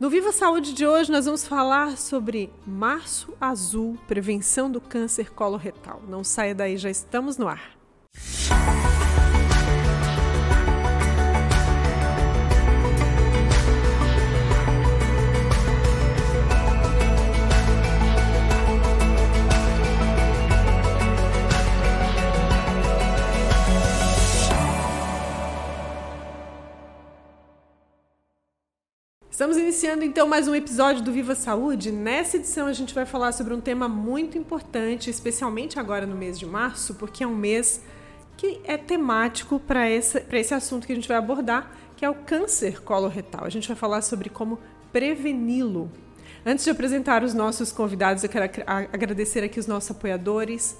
No Viva Saúde de hoje, nós vamos falar sobre Março Azul, prevenção do câncer coloretal. Não saia daí, já estamos no ar. Estamos iniciando então mais um episódio do Viva Saúde. Nessa edição a gente vai falar sobre um tema muito importante, especialmente agora no mês de março, porque é um mês que é temático para esse, esse assunto que a gente vai abordar, que é o câncer coloretal. A gente vai falar sobre como preveni-lo. Antes de apresentar os nossos convidados, eu quero agradecer aqui os nossos apoiadores,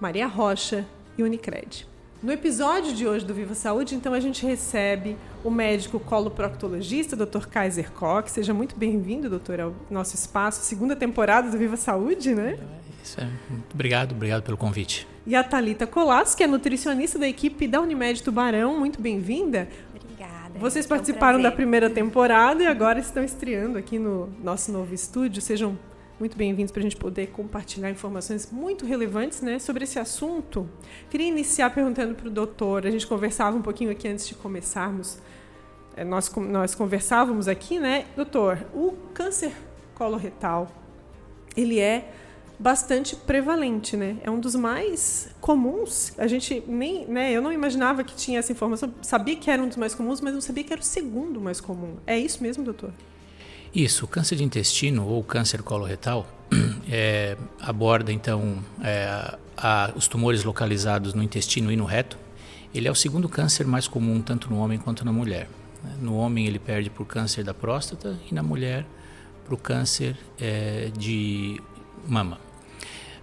Maria Rocha e Unicred. No episódio de hoje do Viva Saúde, então, a gente recebe o médico coloproctologista, Dr. Kaiser Koch. Seja muito bem-vindo, doutor, ao nosso espaço, segunda temporada do Viva Saúde, né? É, isso é. Muito obrigado, obrigado pelo convite. E a Thalita Colasso, que é nutricionista da equipe da Unimed Tubarão. Muito bem-vinda. Obrigada. Vocês participaram um da primeira temporada e agora estão estreando aqui no nosso novo estúdio. Sejam muito bem-vindos para a gente poder compartilhar informações muito relevantes né, sobre esse assunto. Queria iniciar perguntando para o doutor, a gente conversava um pouquinho aqui antes de começarmos, é, nós, nós conversávamos aqui, né, doutor, o câncer coloretal, ele é bastante prevalente, né? É um dos mais comuns. A gente nem, né? Eu não imaginava que tinha essa informação. Sabia que era um dos mais comuns, mas não sabia que era o segundo mais comum. É isso mesmo, doutor? Isso, o câncer de intestino ou câncer coloretal é, aborda então é, a, os tumores localizados no intestino e no reto. Ele é o segundo câncer mais comum tanto no homem quanto na mulher. No homem ele perde por câncer da próstata e na mulher para o câncer é, de mama.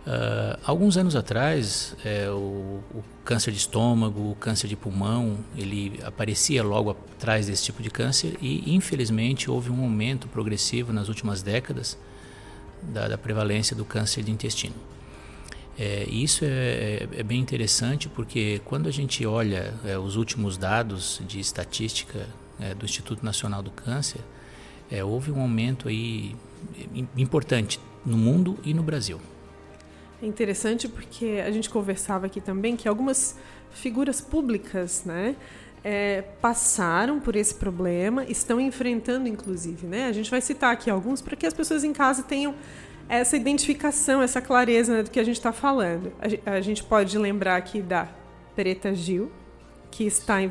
Uh, alguns anos atrás, é, o, o, câncer de estômago, o câncer de pulmão, ele aparecia logo atrás desse tipo de câncer e, infelizmente, houve um aumento progressivo nas últimas décadas da, da prevalência do câncer de intestino. É, isso é, é, é, bem interessante porque quando a gente olha é, os últimos dados de estatística é, do Instituto Nacional do Câncer, houve um aumento aí importante no mundo e no Brasil. É interessante porque a gente conversava aqui também que algumas figuras públicas, né, é, passaram por esse problema, estão enfrentando, inclusive, né? A gente vai citar aqui alguns para que as pessoas em casa tenham essa identificação, essa clareza né, do que a gente está falando. A, a, gente pode lembrar aqui da Preta Gil, que está é,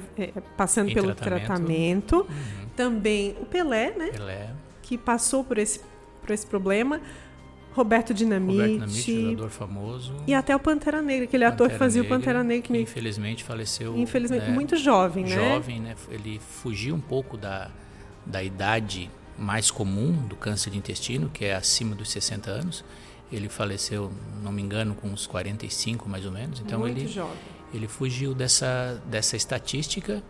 passando em pelo tratamento. tratamento. Uhum. Também o Pelé, né? Pelé. Que passou por esse, por esse problema. Roberto Dinamite. Roberto Dinamite, jogador famoso. E até o Pantera Negra, aquele Pantera ator que fazia Negra, o Pantera Negra. Que infelizmente faleceu. Infelizmente, né, muito jovem, né? Jovem, né? Ele fugiu um pouco da, da idade mais comum do câncer de intestino, que é acima dos 60 anos. Ele faleceu, não me engano, com uns 45 mais ou menos. Então muito ele, jovem. ele fugiu dessa, dessa estatística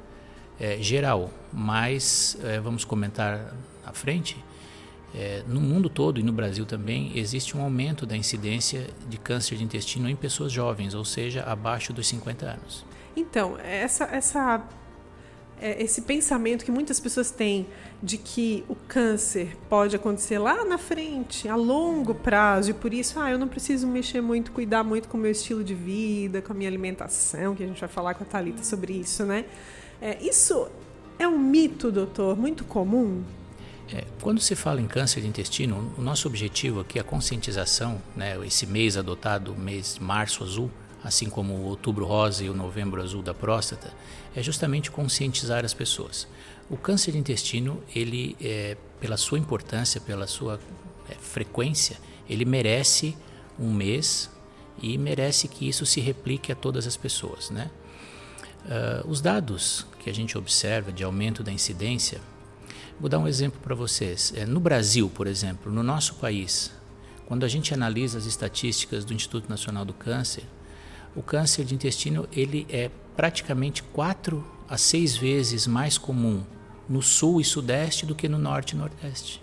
é, geral. Mas, é, vamos comentar à frente, é, no mundo todo e no Brasil também existe um aumento da incidência de câncer de intestino em pessoas jovens, ou seja, abaixo dos 50 anos. Então, essa, essa, é, esse pensamento que muitas pessoas têm de que o câncer pode acontecer lá na frente, a longo prazo, e por isso, ah, eu não preciso mexer muito, cuidar muito com o meu estilo de vida, com a minha alimentação, que a gente vai falar com a Thalita sobre isso, né? É, isso é um mito, doutor, muito comum? É, quando se fala em câncer de intestino, o nosso objetivo aqui é a conscientização, né, esse mês adotado, mês março azul, assim como o outubro rosa e o novembro azul da próstata, é justamente conscientizar as pessoas. O câncer de intestino, ele, é, pela sua importância, pela sua é, frequência, ele merece um mês e merece que isso se replique a todas as pessoas, né? Uh, os dados que a gente observa de aumento da incidência Vou dar um exemplo para vocês. É, no Brasil, por exemplo, no nosso país, quando a gente analisa as estatísticas do Instituto Nacional do Câncer, o câncer de intestino ele é praticamente quatro a seis vezes mais comum no sul e sudeste do que no norte e nordeste.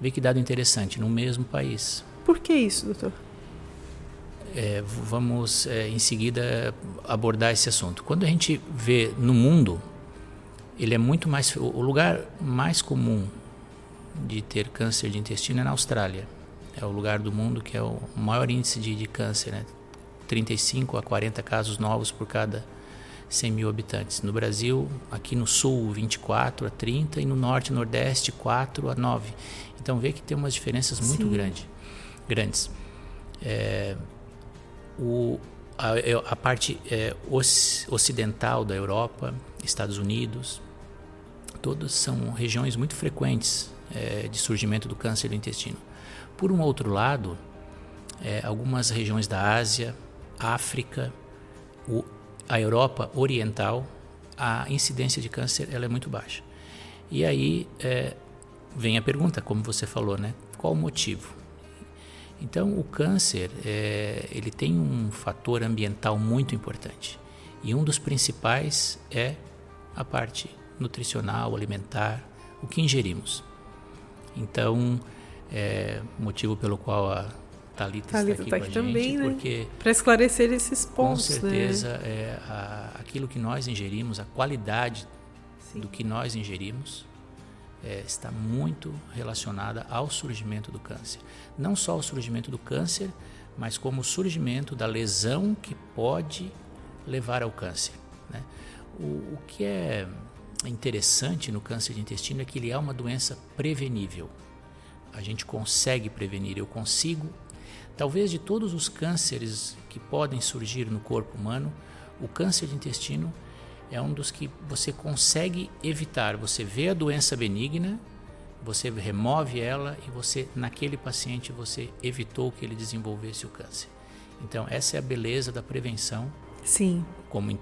Vê que dado interessante, no mesmo país. Por que isso, doutor? É, vamos é, em seguida abordar esse assunto. Quando a gente vê no mundo ele é muito mais o lugar mais comum de ter câncer de intestino é na Austrália. É o lugar do mundo que é o maior índice de, de câncer, né? 35 a 40 casos novos por cada 100 mil habitantes. No Brasil, aqui no sul, 24 a 30 e no norte e nordeste, 4 a 9. Então vê que tem umas diferenças muito Sim. grande, grandes. É, o, a, a parte é, ocidental da Europa, Estados Unidos, todas são regiões muito frequentes é, de surgimento do câncer do intestino. Por um outro lado, é, algumas regiões da Ásia, África, o, a Europa Oriental, a incidência de câncer ela é muito baixa. E aí é, vem a pergunta, como você falou, né? Qual o motivo? Então, o câncer é, ele tem um fator ambiental muito importante e um dos principais é a parte nutricional, alimentar, o que ingerimos. Então, é motivo pelo qual a Thalita, Thalita está aqui, tá aqui também, né? porque para esclarecer esses pontos, com certeza né? é a, aquilo que nós ingerimos, a qualidade Sim. do que nós ingerimos é, está muito relacionada ao surgimento do câncer. Não só o surgimento do câncer, mas como o surgimento da lesão que pode levar ao câncer. Né? O, o que é interessante no câncer de intestino é que ele é uma doença prevenível. A gente consegue prevenir, eu consigo. Talvez de todos os cânceres que podem surgir no corpo humano, o câncer de intestino é um dos que você consegue evitar. Você vê a doença benigna, você remove ela e você naquele paciente você evitou que ele desenvolvesse o câncer. Então essa é a beleza da prevenção. Sim. Como em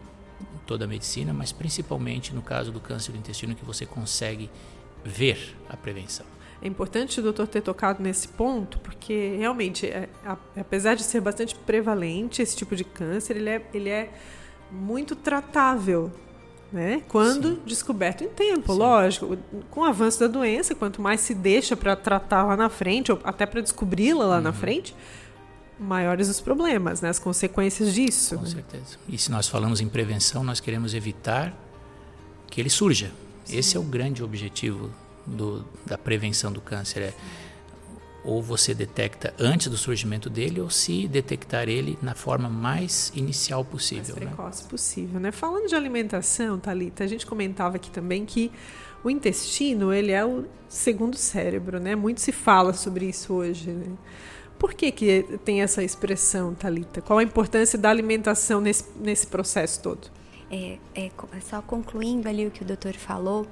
toda a medicina, mas principalmente no caso do câncer do intestino que você consegue ver a prevenção. É importante o doutor ter tocado nesse ponto, porque realmente, é, a, apesar de ser bastante prevalente esse tipo de câncer, ele é, ele é muito tratável, né? Quando Sim. descoberto em tempo, Sim. lógico. Com o avanço da doença, quanto mais se deixa para tratar lá na frente, ou até para descobri-la lá uhum. na frente, maiores os problemas, né? as consequências disso. Com certeza. E se nós falamos em prevenção, nós queremos evitar que ele surja. Sim. Esse é o grande objetivo do, da prevenção do câncer. É ou você detecta antes do surgimento dele, ou se detectar ele na forma mais inicial possível. Mais né? precoce né? possível, né? Falando de alimentação, Talita, a gente comentava aqui também que o intestino ele é o segundo cérebro, né? Muito se fala sobre isso hoje. Né? Por que, que tem essa expressão, Talita? Qual a importância da alimentação nesse, nesse processo todo? É, é, só concluindo ali o que o doutor falou,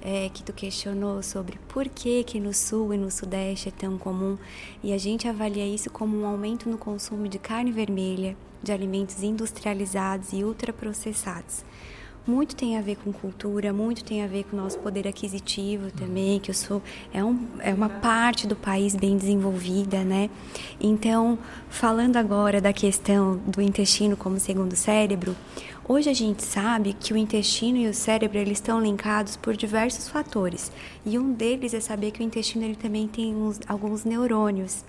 é, que tu questionou sobre por que, que no sul e no sudeste é tão comum e a gente avalia isso como um aumento no consumo de carne vermelha, de alimentos industrializados e ultraprocessados. Muito tem a ver com cultura, muito tem a ver com o nosso poder aquisitivo também, que eu sou é, um, é uma parte do país bem desenvolvida, né? Então, falando agora da questão do intestino como segundo cérebro, Hoje a gente sabe que o intestino e o cérebro eles estão linkados por diversos fatores e um deles é saber que o intestino ele também tem uns, alguns neurônios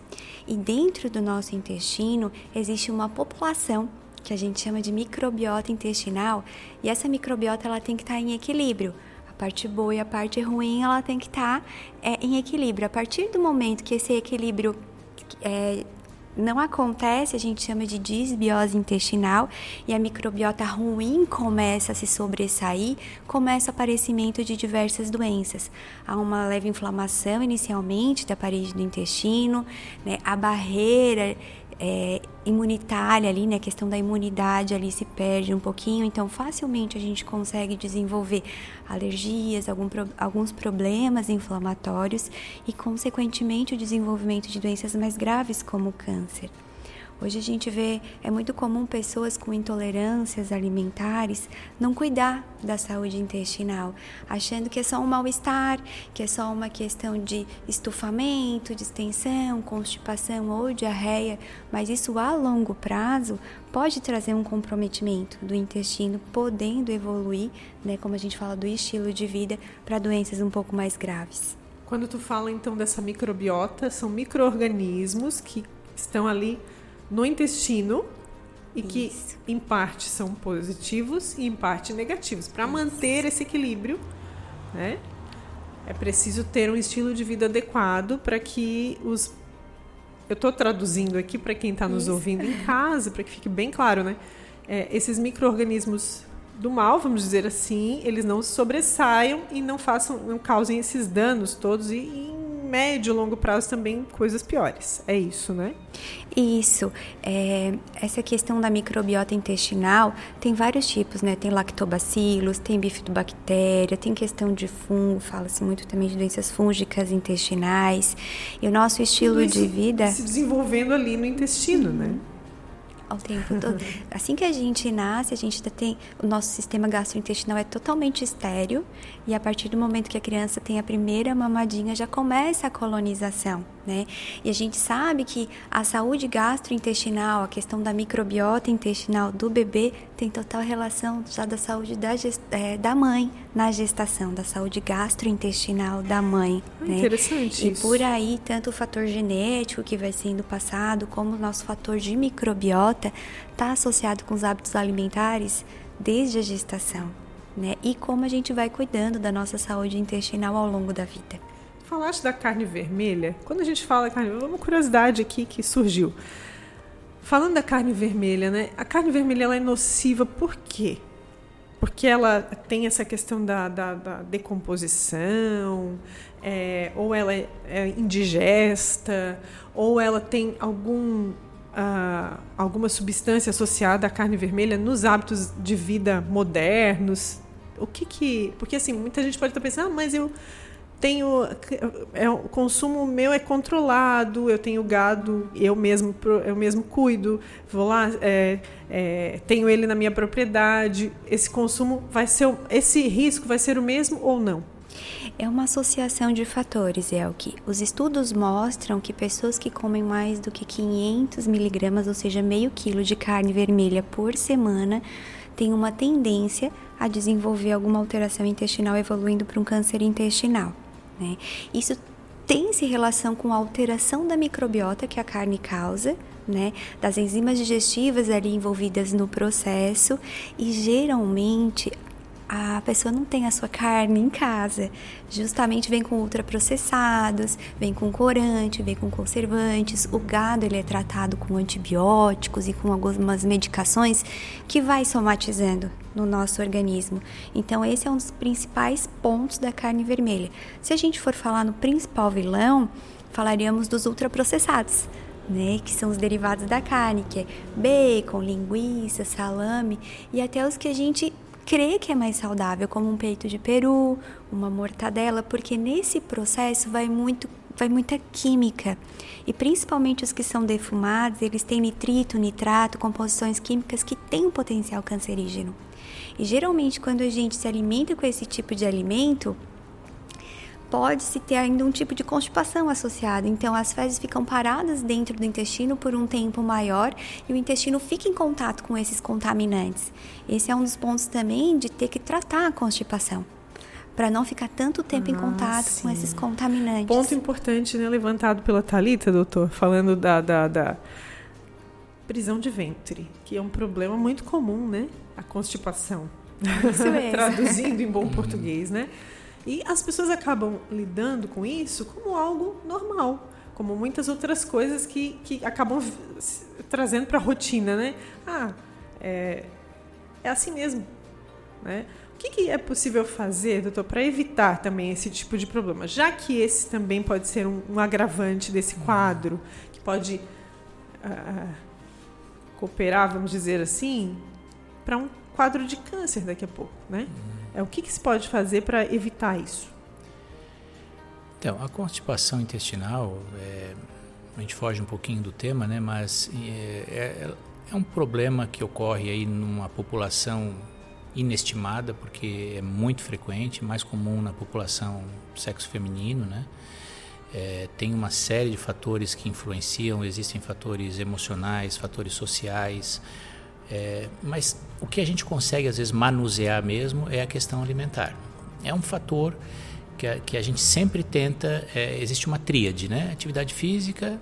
e dentro do nosso intestino existe uma população que a gente chama de microbiota intestinal e essa microbiota ela tem que estar em equilíbrio a parte boa e a parte ruim ela tem que estar é, em equilíbrio a partir do momento que esse equilíbrio é, não acontece, a gente chama de disbiose intestinal, e a microbiota ruim começa a se sobressair, começa o aparecimento de diversas doenças. Há uma leve inflamação inicialmente da parede do intestino, né? a barreira é, imunitária ali, né? A questão da imunidade ali se perde um pouquinho, então facilmente a gente consegue desenvolver alergias, algum, alguns problemas inflamatórios e, consequentemente, o desenvolvimento de doenças mais graves como o câncer. Hoje a gente vê, é muito comum pessoas com intolerâncias alimentares não cuidar da saúde intestinal, achando que é só um mal-estar, que é só uma questão de estufamento, distensão, constipação ou diarreia, mas isso a longo prazo pode trazer um comprometimento do intestino, podendo evoluir, né, como a gente fala do estilo de vida, para doenças um pouco mais graves. Quando tu fala então dessa microbiota, são microorganismos que estão ali no intestino e Isso. que em parte são positivos e em parte negativos para manter esse equilíbrio, né? É preciso ter um estilo de vida adequado para que os. Eu estou traduzindo aqui para quem está nos ouvindo em casa, para que fique bem claro, né? É, esses micro-organismos do mal, vamos dizer assim, eles não sobressaiam e não façam, não causem esses danos todos e, e médio e longo prazo também coisas piores. É isso, né? Isso. É, essa questão da microbiota intestinal tem vários tipos, né? Tem lactobacilos, tem bifidobactéria, tem questão de fungo, fala-se muito também de doenças fúngicas intestinais. E o nosso estilo de vida. Se desenvolvendo ali no intestino, né? Ao tempo todo. Assim que a gente nasce, a gente tem o nosso sistema gastrointestinal é totalmente estéreo e a partir do momento que a criança tem a primeira mamadinha já começa a colonização né? E a gente sabe que a saúde gastrointestinal, a questão da microbiota intestinal do bebê tem total relação já da saúde da, é, da mãe na gestação, da saúde gastrointestinal da mãe, ah, né? Interessante E isso. por aí, tanto o fator genético que vai sendo passado, como o nosso fator de microbiota está associado com os hábitos alimentares desde a gestação, né? E como a gente vai cuidando da nossa saúde intestinal ao longo da vida falaste da carne vermelha. Quando a gente fala carne, uma curiosidade aqui que surgiu. Falando da carne vermelha, né? A carne vermelha ela é nociva por quê? Porque ela tem essa questão da, da, da decomposição, é, ou ela é, é, indigesta, ou ela tem algum, uh, alguma substância associada à carne vermelha nos hábitos de vida modernos. O que que. Porque assim, muita gente pode estar pensando, ah, mas eu tenho é, o consumo meu é controlado, eu tenho gado, eu mesmo eu mesmo cuido, vou lá, é, é, tenho ele na minha propriedade. Esse consumo vai ser esse risco vai ser o mesmo ou não? É uma associação de fatores, Elke. Os estudos mostram que pessoas que comem mais do que 500 miligramas, ou seja, meio quilo de carne vermelha por semana, têm uma tendência a desenvolver alguma alteração intestinal evoluindo para um câncer intestinal. Né? Isso tem-se relação com a alteração da microbiota que a carne causa, né, das enzimas digestivas ali envolvidas no processo e geralmente a pessoa não tem a sua carne em casa. Justamente vem com ultraprocessados, vem com corante, vem com conservantes. O gado ele é tratado com antibióticos e com algumas medicações que vai somatizando no nosso organismo. Então esse é um dos principais pontos da carne vermelha. Se a gente for falar no principal vilão, falaríamos dos ultraprocessados. Né, que são os derivados da carne, que é bacon, linguiça, salame e até os que a gente crê que é mais saudável, como um peito de peru, uma mortadela, porque nesse processo vai muito vai muita química. E principalmente os que são defumados, eles têm nitrito, nitrato, composições químicas que têm um potencial cancerígeno. E geralmente quando a gente se alimenta com esse tipo de alimento, pode-se ter ainda um tipo de constipação associada. Então, as fezes ficam paradas dentro do intestino por um tempo maior e o intestino fica em contato com esses contaminantes. Esse é um dos pontos também de ter que tratar a constipação. Para não ficar tanto tempo ah, em contato sim. com esses contaminantes. Ponto importante, né, levantado pela Talita, doutor, falando da, da, da prisão de ventre, que é um problema muito comum, né? A constipação. Isso mesmo. Traduzindo em bom português, né? E as pessoas acabam lidando com isso como algo normal, como muitas outras coisas que, que acabam trazendo para a rotina, né? Ah, é, é assim mesmo, né? O que, que é possível fazer, doutor, para evitar também esse tipo de problema? Já que esse também pode ser um, um agravante desse quadro, que pode uh, cooperar, vamos dizer assim, para um quadro de câncer daqui a pouco, né? É, o que, que se pode fazer para evitar isso? Então, a constipação intestinal, é, a gente foge um pouquinho do tema, né? Mas é, é, é um problema que ocorre aí numa população inestimada, porque é muito frequente, mais comum na população sexo feminino, né? É, tem uma série de fatores que influenciam, existem fatores emocionais, fatores sociais, é, mas o que a gente consegue às vezes manusear mesmo é a questão alimentar. É um fator que a, que a gente sempre tenta. É, existe uma tríade, né? Atividade física,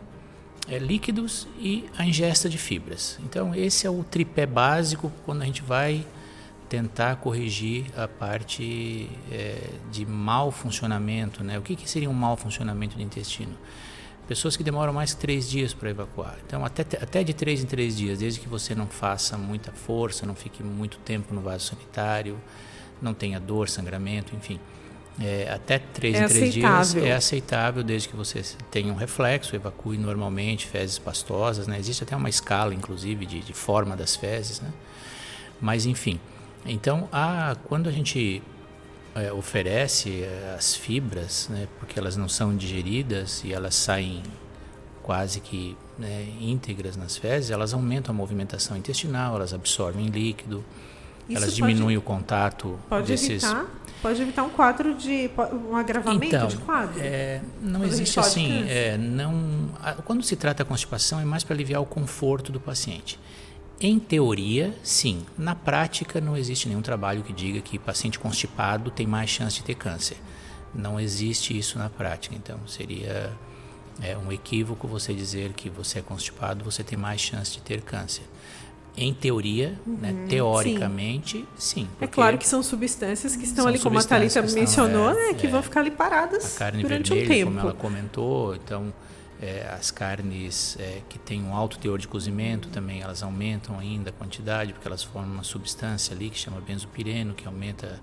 é, líquidos e a ingesta de fibras. Então esse é o tripé básico quando a gente vai tentar corrigir a parte é, de mau funcionamento. Né? O que, que seria um mau funcionamento do intestino? Pessoas que demoram mais que três dias para evacuar. Então, até, até de três em três dias, desde que você não faça muita força, não fique muito tempo no vaso sanitário, não tenha dor, sangramento, enfim. É, até três é em três aceitável. dias é aceitável, desde que você tenha um reflexo, evacue normalmente fezes pastosas. Né? Existe até uma escala, inclusive, de, de forma das fezes. Né? Mas, enfim. Então, a, quando a gente é, oferece é, as fibras, né, porque elas não são digeridas e elas saem quase que né, íntegras nas fezes, elas aumentam a movimentação intestinal, elas absorvem líquido, Isso elas diminuem o contato pode desses... Evitar, pode evitar um quadro de um agravamento então, de quadro. É, não existe assim, é, não. Quando se trata da constipação é mais para aliviar o conforto do paciente. Em teoria, sim. Na prática, não existe nenhum trabalho que diga que paciente constipado tem mais chance de ter câncer. Não existe isso na prática. Então, seria é, um equívoco você dizer que você é constipado, você tem mais chance de ter câncer. Em teoria, né, uhum, né, teoricamente, sim. sim é claro que são substâncias que estão ali, como a Thalita mencionou, é, né, que é, vão ficar ali paradas a carne durante vermelha, um tempo. Como ela comentou, então é, as carnes é, que têm um alto teor de cozimento também, elas aumentam ainda a quantidade, porque elas formam uma substância ali que chama benzopireno, que aumenta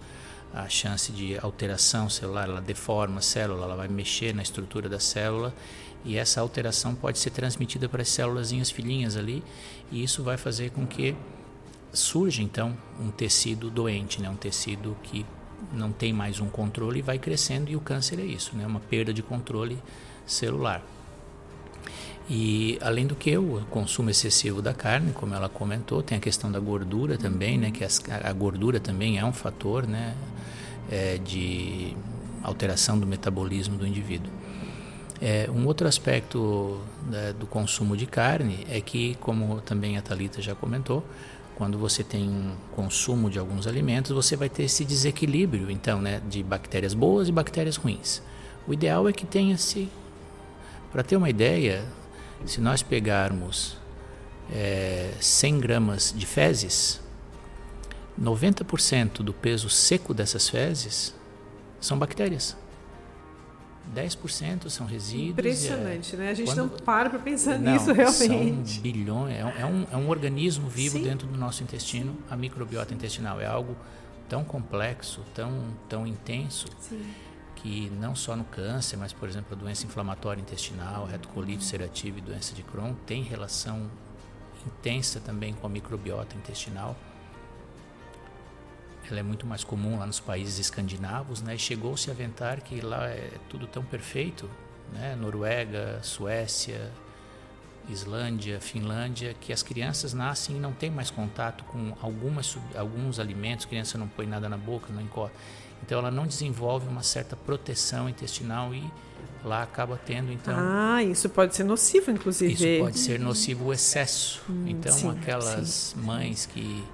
a chance de alteração celular, ela deforma a célula, ela vai mexer na estrutura da célula e essa alteração pode ser transmitida para as células filhinhas ali e isso vai fazer com que surja então um tecido doente, né? um tecido que não tem mais um controle e vai crescendo e o câncer é isso, né? uma perda de controle celular. E além do que o consumo excessivo da carne, como ela comentou, tem a questão da gordura também, né? Que as, a gordura também é um fator, né? É, de alteração do metabolismo do indivíduo. É, um outro aspecto né, do consumo de carne é que, como também a Talita já comentou, quando você tem um consumo de alguns alimentos, você vai ter esse desequilíbrio, então, né, de bactérias boas e bactérias ruins. O ideal é que tenha-se, para ter uma ideia, se nós pegarmos é, 100 gramas de fezes, 90% do peso seco dessas fezes são bactérias. 10% são resíduos. Impressionante, é, né? A gente quando, não para para pensar não, nisso realmente. São bilhões, é, é, um, é um organismo vivo Sim. dentro do nosso intestino. A microbiota intestinal é algo tão complexo, tão, tão intenso. Sim que não só no câncer, mas por exemplo a doença inflamatória intestinal, retocolite ulcerativa e doença de Crohn tem relação intensa também com a microbiota intestinal. Ela é muito mais comum lá nos países escandinavos, né? E chegou-se a aventar que lá é tudo tão perfeito, né? Noruega, Suécia, Islândia, Finlândia, que as crianças nascem e não têm mais contato com algumas, alguns alimentos, a criança não põe nada na boca, não encosta. Então ela não desenvolve uma certa proteção intestinal e lá acaba tendo então ah isso pode ser nocivo inclusive isso pode ser nocivo o excesso hum, então sim, aquelas sim. mães que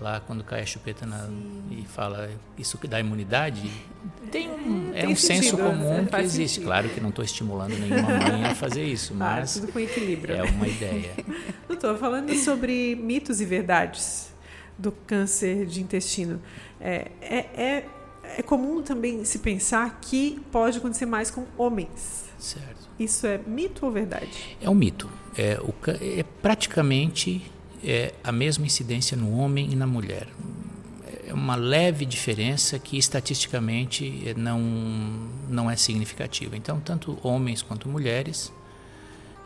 lá quando cai a chupeta na, e fala isso que dá imunidade tem um é tem um sentido, senso comum que existe sentido. claro que não estou estimulando nenhuma mãe a fazer isso ah, mas tudo com equilíbrio é uma ideia estou falando sobre mitos e verdades do câncer de intestino é, é, é é comum também se pensar que pode acontecer mais com homens. Certo. Isso é mito ou verdade? É um mito. É, o, é praticamente é, a mesma incidência no homem e na mulher. É uma leve diferença que estatisticamente não, não é significativa. Então, tanto homens quanto mulheres,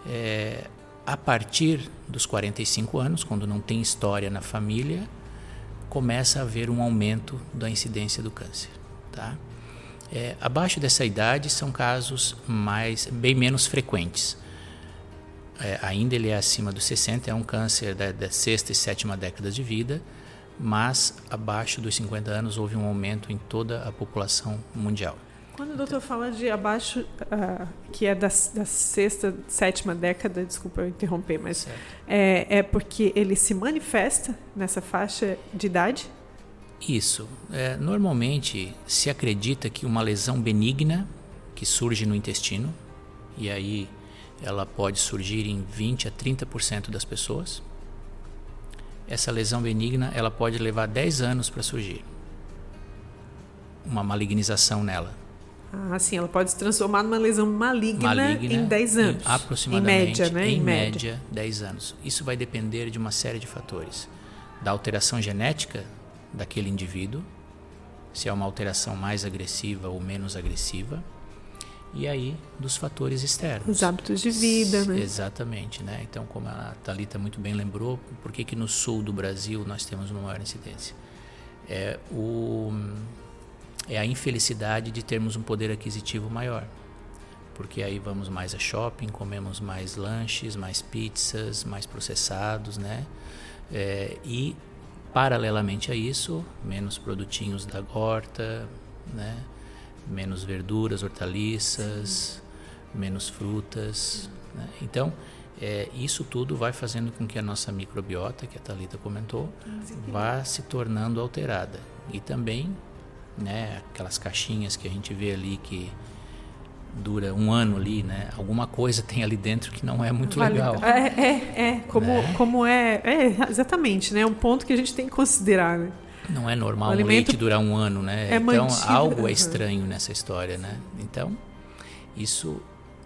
é, a partir dos 45 anos, quando não tem história na família, começa a haver um aumento da incidência do câncer. Tá? É, abaixo dessa idade são casos mais, bem menos frequentes. É, ainda ele é acima dos 60, é um câncer da, da sexta e sétima década de vida, mas abaixo dos 50 anos houve um aumento em toda a população mundial. Quando o doutor fala de abaixo, uh, que é da, da, sexta, sétima década, desculpa eu interromper, mas é, é, porque ele se manifesta nessa faixa de idade? Isso. É, normalmente se acredita que uma lesão benigna que surge no intestino, e aí ela pode surgir em 20 a 30% das pessoas, essa lesão benigna ela pode levar 10 anos para surgir. Uma malignização nela. Ah, sim, ela pode se transformar numa lesão maligna, maligna em 10 anos. Em, aproximadamente, em média, né? Em, em média, média, 10 anos. Isso vai depender de uma série de fatores. Da alteração genética daquele indivíduo, se é uma alteração mais agressiva ou menos agressiva, e aí dos fatores externos. Os hábitos de vida, né? Exatamente, né? Então, como a Talita muito bem lembrou, por que que no sul do Brasil nós temos uma maior incidência? É o é a infelicidade de termos um poder aquisitivo maior. Porque aí vamos mais a shopping, comemos mais lanches, mais pizzas, mais processados, né? É, e paralelamente a isso, menos produtinhos da horta, né? Menos verduras, hortaliças, menos frutas. Né? Então, é, isso tudo vai fazendo com que a nossa microbiota, que a Talita comentou, vá se tornando alterada. E também, né, aquelas caixinhas que a gente vê ali que dura um ano ali, né? Alguma coisa tem ali dentro que não é muito vale. legal. É, é, é. Como, né? como é, é, exatamente, né? É um ponto que a gente tem que considerar, né? Não é normal o um leite durar um ano, né? É então mantido. algo é estranho nessa história, né? Então isso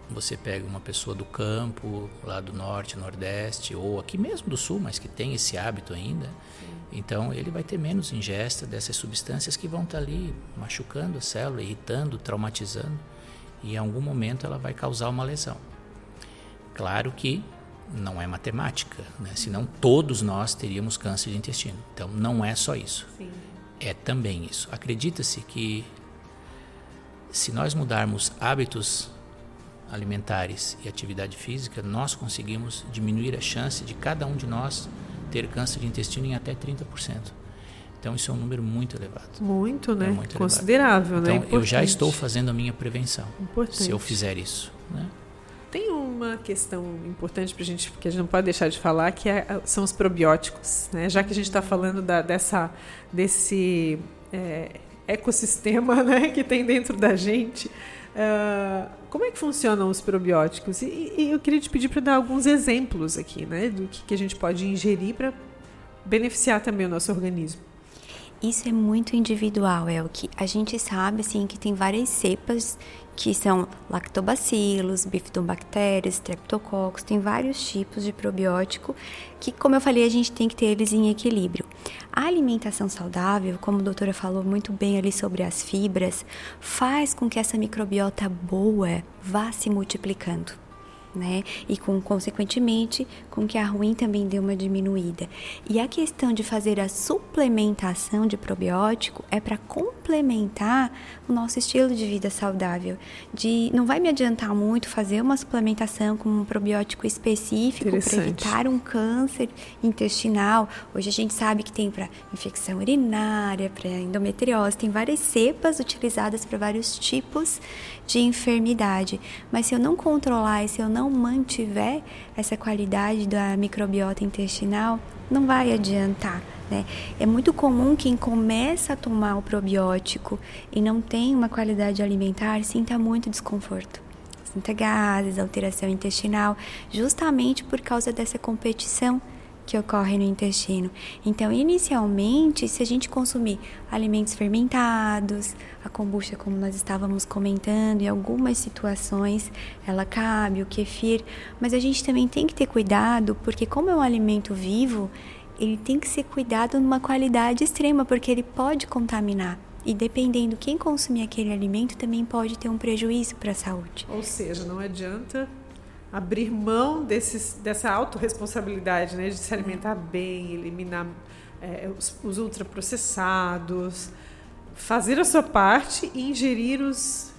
você pega uma pessoa do campo, lá do norte, nordeste, ou aqui mesmo do sul, mas que tem esse hábito ainda, então ele vai ter menos ingesta dessas substâncias que vão estar ali machucando a célula, irritando, traumatizando, e em algum momento ela vai causar uma lesão. Claro que não é matemática, né? senão todos nós teríamos câncer de intestino. Então não é só isso. Sim. É também isso. Acredita-se que se nós mudarmos hábitos alimentares e atividade física, nós conseguimos diminuir a chance de cada um de nós ter câncer de intestino em até 30%. Então isso é um número muito elevado. Muito, né? É muito Considerável, elevado. né? Então eu já estou fazendo a minha prevenção. Importante. Se eu fizer isso, né? Tem uma questão importante para a gente, que a gente não pode deixar de falar, que é, são os probióticos. Né? Já que a gente está falando da, dessa, desse é, ecossistema né, que tem dentro da gente, uh, como é que funcionam os probióticos? E, e eu queria te pedir para dar alguns exemplos aqui né, do que, que a gente pode ingerir para beneficiar também o nosso organismo. Isso é muito individual, é o que a gente sabe assim que tem várias cepas que são lactobacilos, bifidobactérias, streptococcus, tem vários tipos de probiótico que, como eu falei, a gente tem que ter eles em equilíbrio. A alimentação saudável, como a doutora falou muito bem ali sobre as fibras, faz com que essa microbiota boa vá se multiplicando né? E com consequentemente com que a ruim também dê uma diminuída. E a questão de fazer a suplementação de probiótico é para complementar o nosso estilo de vida saudável. De não vai me adiantar muito fazer uma suplementação com um probiótico específico para evitar um câncer intestinal. Hoje a gente sabe que tem para infecção urinária, para endometriose, tem várias cepas utilizadas para vários tipos de enfermidade. Mas se eu não controlar e se eu não mantiver essa qualidade da microbiota intestinal, não vai adiantar. Né? É muito comum quem começa a tomar o probiótico e não tem uma qualidade alimentar sinta muito desconforto. Sinta gases, alteração intestinal, justamente por causa dessa competição que ocorre no intestino. Então, inicialmente, se a gente consumir alimentos fermentados, a kombucha, como nós estávamos comentando, em algumas situações ela cabe, o kefir, mas a gente também tem que ter cuidado, porque como é um alimento vivo, ele tem que ser cuidado numa qualidade extrema, porque ele pode contaminar. E dependendo quem consumir aquele alimento, também pode ter um prejuízo para a saúde. Ou seja, não adianta abrir mão desses, dessa autorresponsabilidade, né, de se alimentar bem, eliminar é, os, os ultraprocessados, fazer a sua parte e ingerir os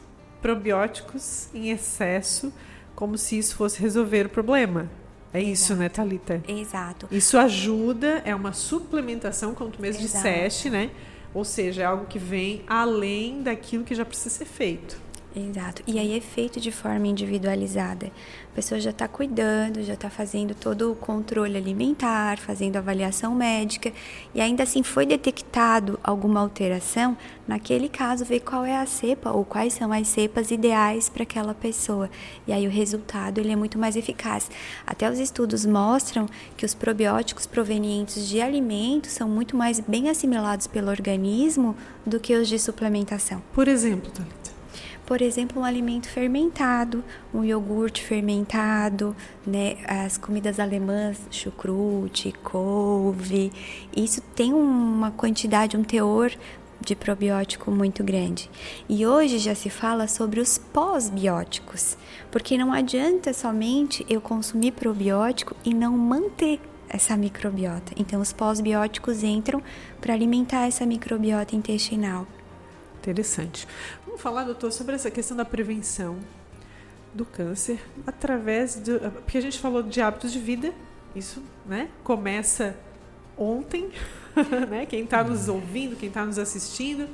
probióticos em excesso, como se isso fosse resolver o problema. É Exato. isso, né, Thalita? Exato. Isso ajuda, é uma suplementação, como tu mesmo Exato. disseste, né? Ou seja, é algo que vem além daquilo que já precisa ser feito. Exato. E aí é feito de forma individualizada. A pessoa já está cuidando, já está fazendo todo o controle alimentar, fazendo avaliação médica, e ainda assim foi detectado alguma alteração, naquele caso ver qual é a cepa ou quais são as cepas ideais para aquela pessoa. E aí o resultado ele é muito mais eficaz. Até os estudos mostram que os probióticos provenientes de alimentos são muito mais bem assimilados pelo organismo do que os de suplementação. Por exemplo? Por exemplo, um alimento fermentado, um iogurte fermentado, né, as comidas alemãs, chucrute, couve, isso tem uma quantidade, um teor de probiótico muito grande. E hoje já se fala sobre os pós-bióticos, porque não adianta somente eu consumir probiótico e não manter essa microbiota. Então, os pós-bióticos entram para alimentar essa microbiota intestinal. Interessante. Vamos falar, doutor, sobre essa questão da prevenção do câncer através do. Porque a gente falou de hábitos de vida, isso né, começa ontem, né? Quem está nos ouvindo, quem está nos assistindo,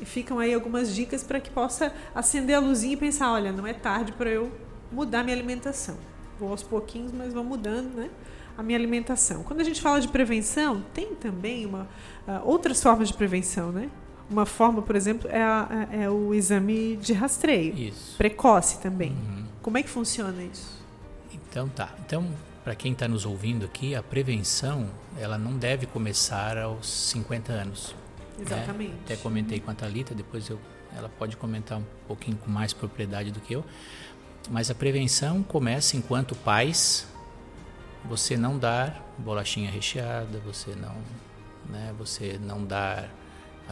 e ficam aí algumas dicas para que possa acender a luzinha e pensar: olha, não é tarde para eu mudar minha alimentação. Vou aos pouquinhos, mas vou mudando, né? A minha alimentação. Quando a gente fala de prevenção, tem também uma, uh, outras formas de prevenção, né? Uma forma, por exemplo, é, a, é o exame de rastreio. Isso. Precoce também. Uhum. Como é que funciona isso? Então tá. Então, para quem está nos ouvindo aqui, a prevenção ela não deve começar aos 50 anos. Né? Exatamente. Né? Até comentei com a Thalita, depois eu, ela pode comentar um pouquinho com mais propriedade do que eu. Mas a prevenção começa enquanto pais, você não dar bolachinha recheada, você não, né, você não dar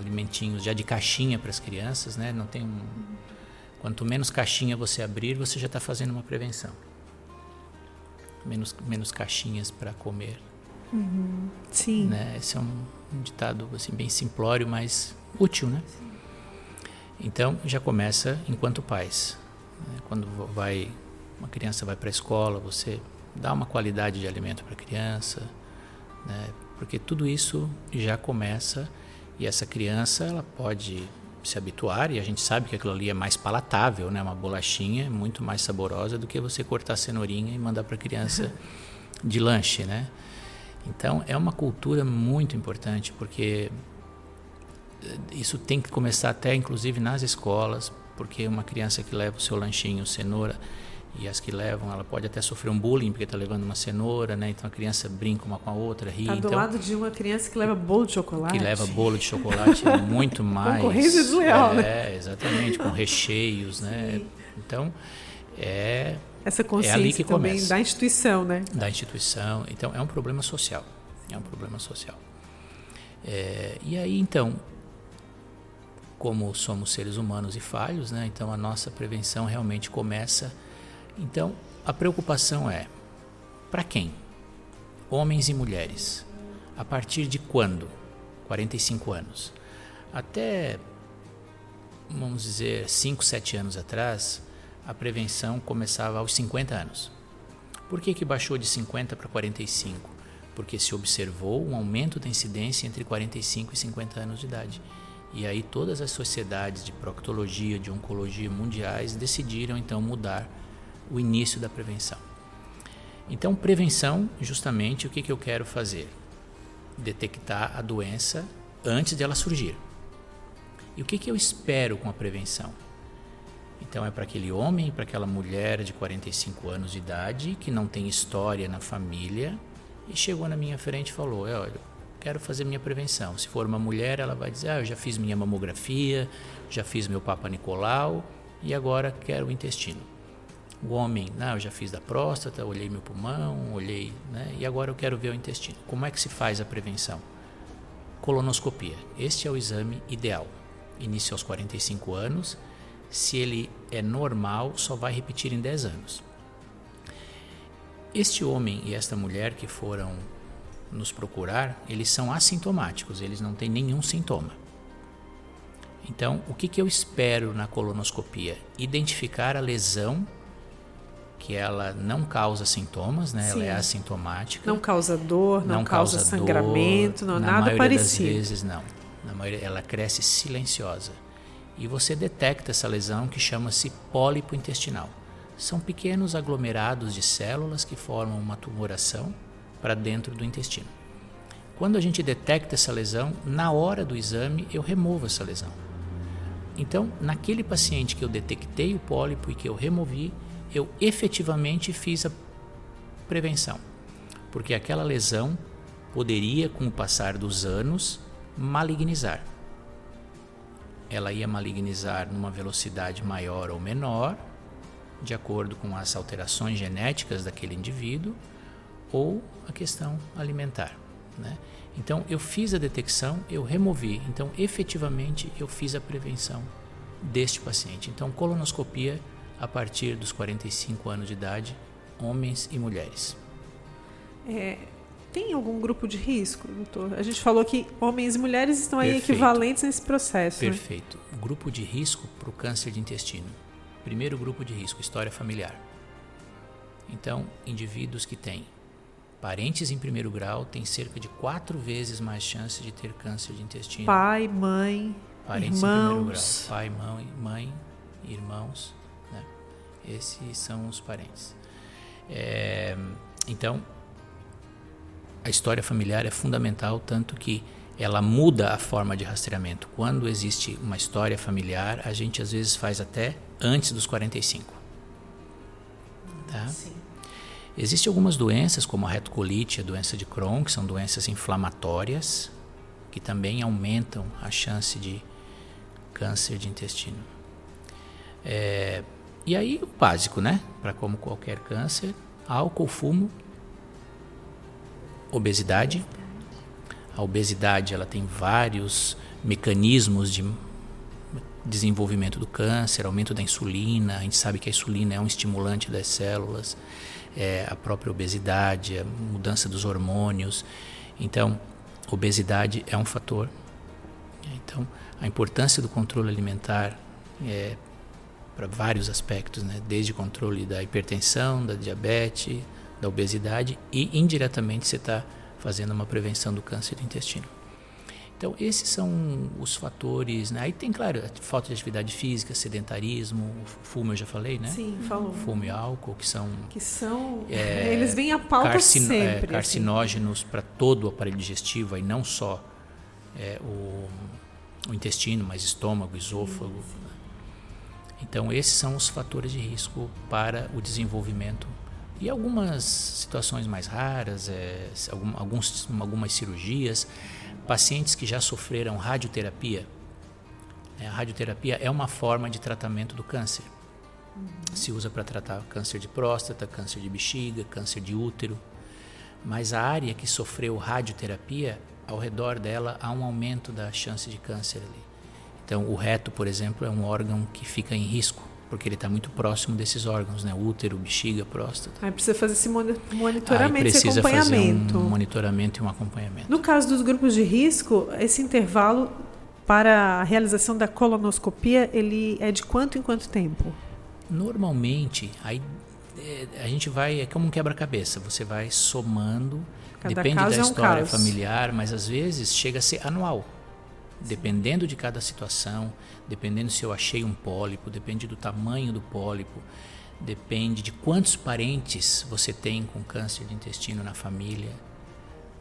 alimentinhos já de caixinha para as crianças, né? Não tem um... quanto menos caixinha você abrir, você já está fazendo uma prevenção. Menos menos caixinhas para comer. Uhum. Sim. Né? Esse é um, um, ditado assim bem simplório, mas útil, né? Então já começa enquanto pais. Né? Quando vai uma criança vai para a escola, você dá uma qualidade de alimento para a criança, né? Porque tudo isso já começa e essa criança, ela pode se habituar, e a gente sabe que aquilo ali é mais palatável, né? Uma bolachinha é muito mais saborosa do que você cortar a cenourinha e mandar para a criança de lanche, né? Então, é uma cultura muito importante, porque isso tem que começar até, inclusive, nas escolas, porque uma criança que leva o seu lanchinho, cenoura, e as que levam, ela pode até sofrer um bullying porque está levando uma cenoura, né? Então a criança brinca uma com a outra, ri. Está do então, lado de uma criança que leva bolo de chocolate. Que leva bolo de chocolate muito mais. Concorrência desleal, é, né? exatamente, com recheios, né? Sim. Então, é essa consciência é ali que também começa. da instituição, né? Da instituição. Então, é um problema social. É um problema social. É, e aí, então, como somos seres humanos e falhos, né? Então, a nossa prevenção realmente começa então, a preocupação é: para quem? Homens e mulheres. A partir de quando? 45 anos. Até, vamos dizer, 5, 7 anos atrás, a prevenção começava aos 50 anos. Por que, que baixou de 50 para 45? Porque se observou um aumento da incidência entre 45 e 50 anos de idade. E aí todas as sociedades de proctologia, de oncologia mundiais decidiram então mudar o início da prevenção. Então, prevenção, justamente, o que, que eu quero fazer? Detectar a doença antes dela surgir. E o que, que eu espero com a prevenção? Então, é para aquele homem, para aquela mulher de 45 anos de idade, que não tem história na família, e chegou na minha frente e falou: é, Olha, quero fazer minha prevenção. Se for uma mulher, ela vai dizer: ah, Eu já fiz minha mamografia, já fiz meu Papa Nicolau e agora quero o intestino. O homem, né, eu já fiz da próstata, olhei meu pulmão, olhei, né, e agora eu quero ver o intestino. Como é que se faz a prevenção? Colonoscopia. Este é o exame ideal. Inicia aos 45 anos. Se ele é normal, só vai repetir em 10 anos. Este homem e esta mulher que foram nos procurar, eles são assintomáticos, eles não têm nenhum sintoma. Então, o que, que eu espero na colonoscopia? Identificar a lesão que ela não causa sintomas, né? Ela é assintomática. Não causa dor, não, não causa, causa, sangramento, dor, não na nada parecido. Das vezes não. Na maioria ela cresce silenciosa. e você detecta essa lesão que chama-se pólipo intestinal. São pequenos aglomerados de células que formam uma tumoração para dentro do intestino. Quando a gente detecta essa lesão, na hora do exame eu removo essa lesão. Então, naquele paciente que eu detectei o pólipo e que eu removi, eu efetivamente fiz a prevenção, porque aquela lesão poderia, com o passar dos anos, malignizar. Ela ia malignizar numa velocidade maior ou menor, de acordo com as alterações genéticas daquele indivíduo ou a questão alimentar. Né? Então, eu fiz a detecção, eu removi. Então, efetivamente, eu fiz a prevenção deste paciente. Então, colonoscopia a partir dos 45 anos de idade, homens e mulheres. É, tem algum grupo de risco, doutor? A gente falou que homens e mulheres estão aí Perfeito. equivalentes nesse processo. Né? Perfeito. Né? Grupo de risco para o câncer de intestino. Primeiro grupo de risco, história familiar. Então, indivíduos que têm parentes em primeiro grau têm cerca de quatro vezes mais chance de ter câncer de intestino. Pai, mãe, parentes irmãos. em primeiro grau. Pai, mãe, mãe irmãos. Né? Esses são os parentes. É, então, a história familiar é fundamental, tanto que ela muda a forma de rastreamento. Quando existe uma história familiar, a gente às vezes faz até antes dos 45. Tá? Sim. Existem algumas doenças, como a retocolite, a doença de Crohn, que são doenças inflamatórias, que também aumentam a chance de câncer de intestino. É, e aí o básico, né? Para como qualquer câncer, álcool, fumo, obesidade. A obesidade ela tem vários mecanismos de desenvolvimento do câncer, aumento da insulina. A gente sabe que a insulina é um estimulante das células, é, a própria obesidade, a mudança dos hormônios. Então, obesidade é um fator. Então, a importância do controle alimentar é para vários aspectos, né? desde controle da hipertensão, da diabetes, da obesidade e indiretamente você está fazendo uma prevenção do câncer do intestino. Então, esses são os fatores. Né? Aí tem, claro, falta de atividade física, sedentarismo, fumo, eu já falei, né? Sim, falou. Fumo e álcool, que são. Que são. É, eles vêm a pauta carcino, sempre. É, carcinógenos assim. para todo o aparelho digestivo, e não só é, o, o, intestino, mas estômago, esôfago. Sim. Então, esses são os fatores de risco para o desenvolvimento e algumas situações mais raras, é, alguns, algumas cirurgias, pacientes que já sofreram radioterapia. É, a radioterapia é uma forma de tratamento do câncer. Uhum. Se usa para tratar câncer de próstata, câncer de bexiga, câncer de útero. Mas a área que sofreu radioterapia, ao redor dela há um aumento da chance de câncer ali. Então, o reto, por exemplo, é um órgão que fica em risco porque ele está muito próximo desses órgãos, né? Útero, bexiga, próstata. Aí precisa fazer esse monitoramento, Aí precisa esse acompanhamento. Fazer um monitoramento e um acompanhamento. No caso dos grupos de risco, esse intervalo para a realização da colonoscopia, ele é de quanto em quanto tempo? Normalmente, aí é, a gente vai é como um quebra-cabeça, você vai somando, Cada depende da é um história familiar, mas às vezes chega a ser anual. Dependendo de cada situação, dependendo se eu achei um pólipo, depende do tamanho do pólipo, depende de quantos parentes você tem com câncer de intestino na família,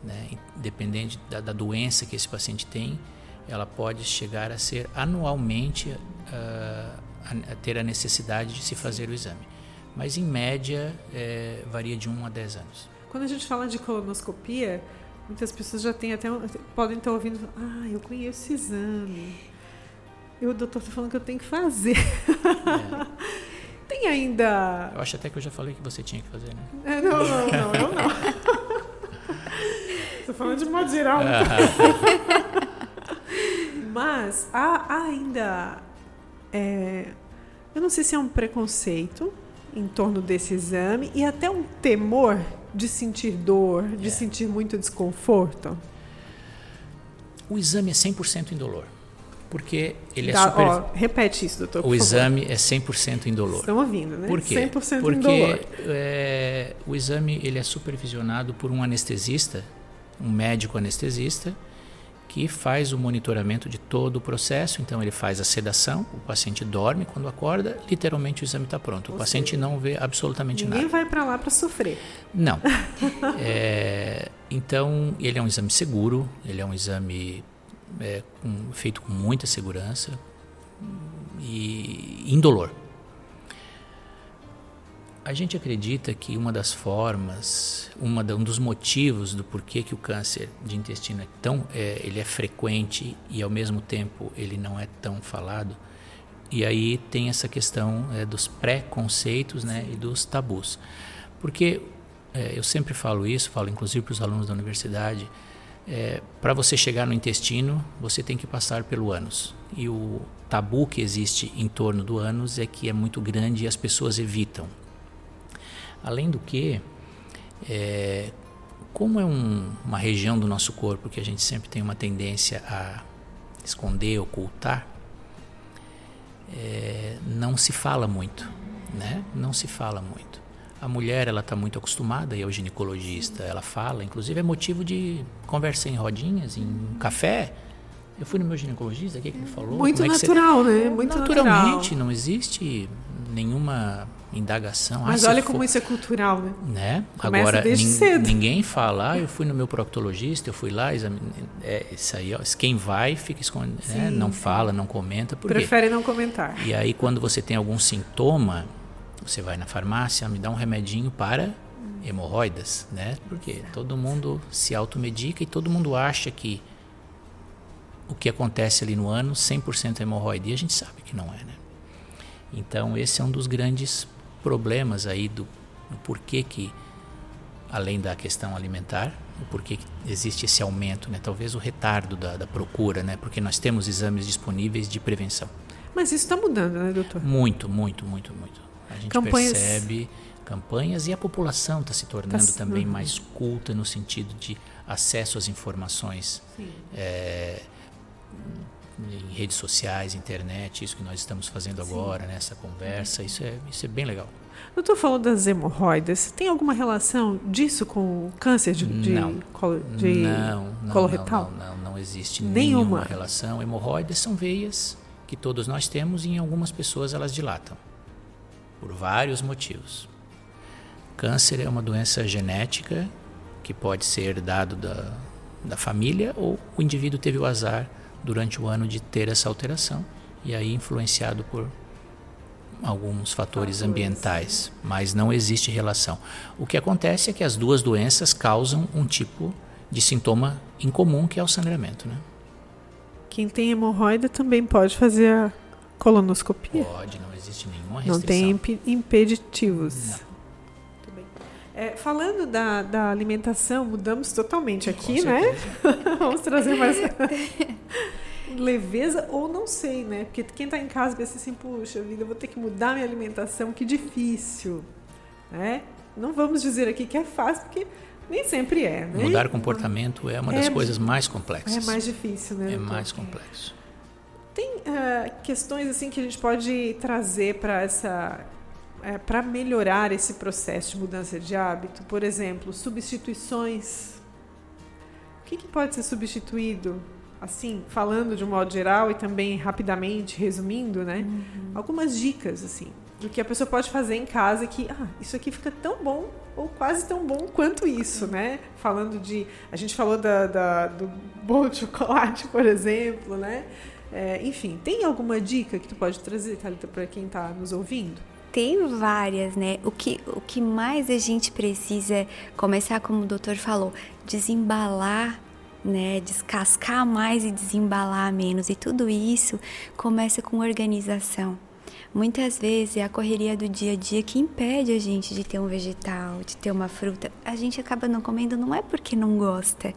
né? dependendo da, da doença que esse paciente tem, ela pode chegar a ser anualmente uh, a, a, ter a necessidade de se fazer o exame. Mas em média é, varia de 1 a 10 anos. Quando a gente fala de colonoscopia, Muitas pessoas já têm até podem estar ouvindo, ah, eu conheço esse exame. E o doutor está falando que eu tenho que fazer. É. Tem ainda. Eu acho até que eu já falei que você tinha que fazer, né? É, não, não, não, eu não. Estou falando de modo geral. Mas há, há ainda. É, eu não sei se é um preconceito em torno desse exame e até um temor de sentir dor, de é. sentir muito desconforto? O exame é 100% indolor. Porque ele é Dá, super. Ó, repete isso, doutor. O exame favor. é 100% indolor. Estão ouvindo, né? Por quê? 100% Porque indolor. É, o exame ele é supervisionado por um anestesista, um médico anestesista, que faz o monitoramento de todo o processo. Então, ele faz a sedação, o paciente dorme, quando acorda, literalmente o exame está pronto. O paciente seja, não vê absolutamente ninguém nada. Ninguém vai para lá para sofrer. Não. é, então, ele é um exame seguro, ele é um exame é, com, feito com muita segurança e indolor. A gente acredita que uma das formas, uma da, um dos motivos do porquê que o câncer de intestino é tão, é, ele é frequente e ao mesmo tempo ele não é tão falado, e aí tem essa questão é, dos preconceitos né, e dos tabus. Porque é, eu sempre falo isso, falo inclusive para os alunos da universidade, é, para você chegar no intestino, você tem que passar pelo ânus. E o tabu que existe em torno do ânus é que é muito grande e as pessoas evitam. Além do que, é, como é um, uma região do nosso corpo que a gente sempre tem uma tendência a esconder, ocultar, é, não se fala muito, né? Não se fala muito. A mulher ela está muito acostumada e o ginecologista ela fala, inclusive é motivo de conversa em rodinhas, em café. Eu fui no meu ginecologista, o que, que ele falou? Muito é natural, você... né? Muito Naturalmente, natural. não existe nenhuma indagação. Mas ah, olha for... como isso é cultural, né? né? Começa Agora, desde nin cedo. ninguém fala, ah, eu fui no meu proctologista, eu fui lá, examine... é, isso aí, ó, quem vai fica escondendo, né? não fala, não comenta. Por Prefere quê? não comentar. E aí, quando você tem algum sintoma, você vai na farmácia, me dá um remedinho para hemorroidas, né? Porque todo mundo se automedica e todo mundo acha que o que acontece ali no ano 100% é hemorroide. E a gente sabe que não é, né? Então, esse é um dos grandes problemas aí do, do porquê que, além da questão alimentar, o porquê que existe esse aumento, né? Talvez o retardo da, da procura, né? Porque nós temos exames disponíveis de prevenção. Mas isso está mudando, né, doutor? Muito, muito, muito, muito. A gente campanhas... percebe campanhas e a população está se tornando tá, também uhum. mais culta no sentido de acesso às informações é, em redes sociais, internet, isso que nós estamos fazendo Sim. agora, nessa né, conversa, isso é, isso é bem legal. Eu estou falando das hemorroidas. Tem alguma relação disso com o câncer de, de não. colo, de não, não, coloretal? Não, não, não, não existe nenhuma. nenhuma relação. Hemorroidas são veias que todos nós temos e em algumas pessoas elas dilatam por vários motivos. Câncer é uma doença genética que pode ser herdado da, da família ou o indivíduo teve o azar durante o ano de ter essa alteração e aí influenciado por alguns fatores ambientais, mas não existe relação. O que acontece é que as duas doenças causam um tipo de sintoma em comum que é o sangramento, né? Quem tem hemorroida também pode fazer a colonoscopia? Pode, não existe nenhuma restrição. Não tem imp impeditivos. Não. É, falando da, da alimentação, mudamos totalmente aqui, né? Vamos trazer mais leveza ou não sei, né? Porque quem está em casa pensa assim, puxa vida, eu vou ter que mudar minha alimentação, que difícil, né? Não vamos dizer aqui que é fácil, porque nem sempre é, né? Mudar comportamento é uma das é, coisas mais complexas. É mais difícil, né? É mais complexo. Tem uh, questões assim que a gente pode trazer para essa é, para melhorar esse processo de mudança de hábito? Por exemplo, substituições. O que, que pode ser substituído? Assim, falando de um modo geral e também rapidamente, resumindo, né? Uhum. Algumas dicas, assim, do que a pessoa pode fazer em casa que, ah, isso aqui fica tão bom ou quase tão bom quanto isso, né? Falando de, a gente falou da, da do bolo de chocolate, por exemplo, né? É, enfim, tem alguma dica que tu pode trazer, Thalita, para quem está nos ouvindo? Tem várias, né? O que, o que mais a gente precisa é começar, como o doutor falou, desembalar, né? Descascar mais e desembalar menos. E tudo isso começa com organização. Muitas vezes é a correria do dia a dia que impede a gente de ter um vegetal, de ter uma fruta. A gente acaba não comendo não é porque não gosta,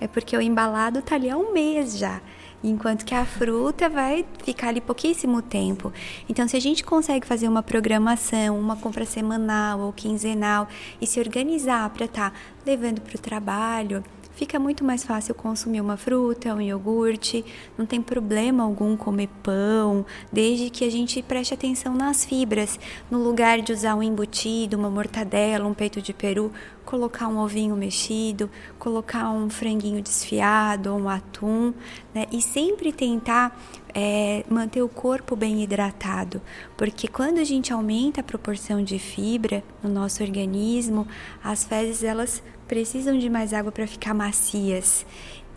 é porque o embalado tá ali há um mês já enquanto que a fruta vai ficar ali pouquíssimo tempo. Então, se a gente consegue fazer uma programação, uma compra semanal ou quinzenal e se organizar para estar tá levando para o trabalho, fica muito mais fácil consumir uma fruta, um iogurte, não tem problema algum comer pão, desde que a gente preste atenção nas fibras. No lugar de usar um embutido, uma mortadela, um peito de peru, colocar um ovinho mexido, colocar um franguinho desfiado, um atum, né? E sempre tentar é, manter o corpo bem hidratado, porque quando a gente aumenta a proporção de fibra no nosso organismo, as fezes elas precisam de mais água para ficar macias.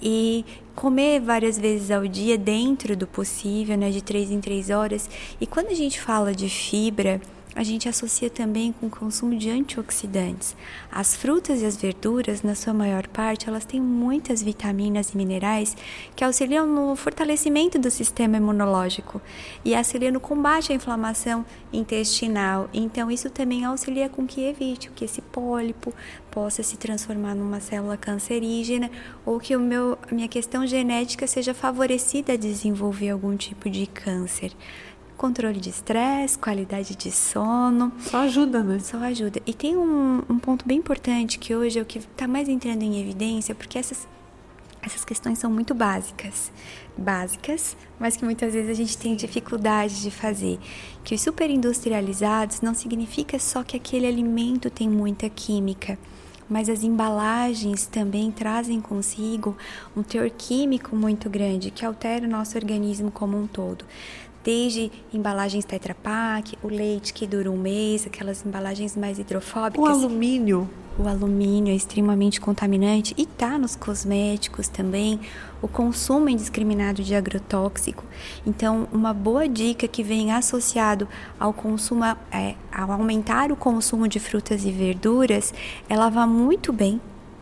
E comer várias vezes ao dia, dentro do possível, né, de três em três horas. E quando a gente fala de fibra, a gente associa também com o consumo de antioxidantes. As frutas e as verduras, na sua maior parte, elas têm muitas vitaminas e minerais que auxiliam no fortalecimento do sistema imunológico e auxiliam no combate à inflamação intestinal. Então, isso também auxilia com que evite que esse pólipo possa se transformar numa célula cancerígena ou que o meu, a minha questão genética seja favorecida a desenvolver algum tipo de câncer controle de estresse, qualidade de sono. Só ajuda, né? Só ajuda. E tem um, um ponto bem importante que hoje é o que está mais entrando em evidência, porque essas, essas questões são muito básicas. Básicas, mas que muitas vezes a gente tem dificuldade de fazer. Que os superindustrializados não significa só que aquele alimento tem muita química mas as embalagens também trazem consigo um teor químico muito grande que altera o nosso organismo como um todo desde embalagens Tetra Pak, o leite que dura um mês, aquelas embalagens mais hidrofóbicas. O alumínio. O alumínio é extremamente contaminante e está nos cosméticos também. O consumo indiscriminado de agrotóxico. Então, uma boa dica que vem associado ao consumo, é, ao aumentar o consumo de frutas e verduras, é lavar muito bem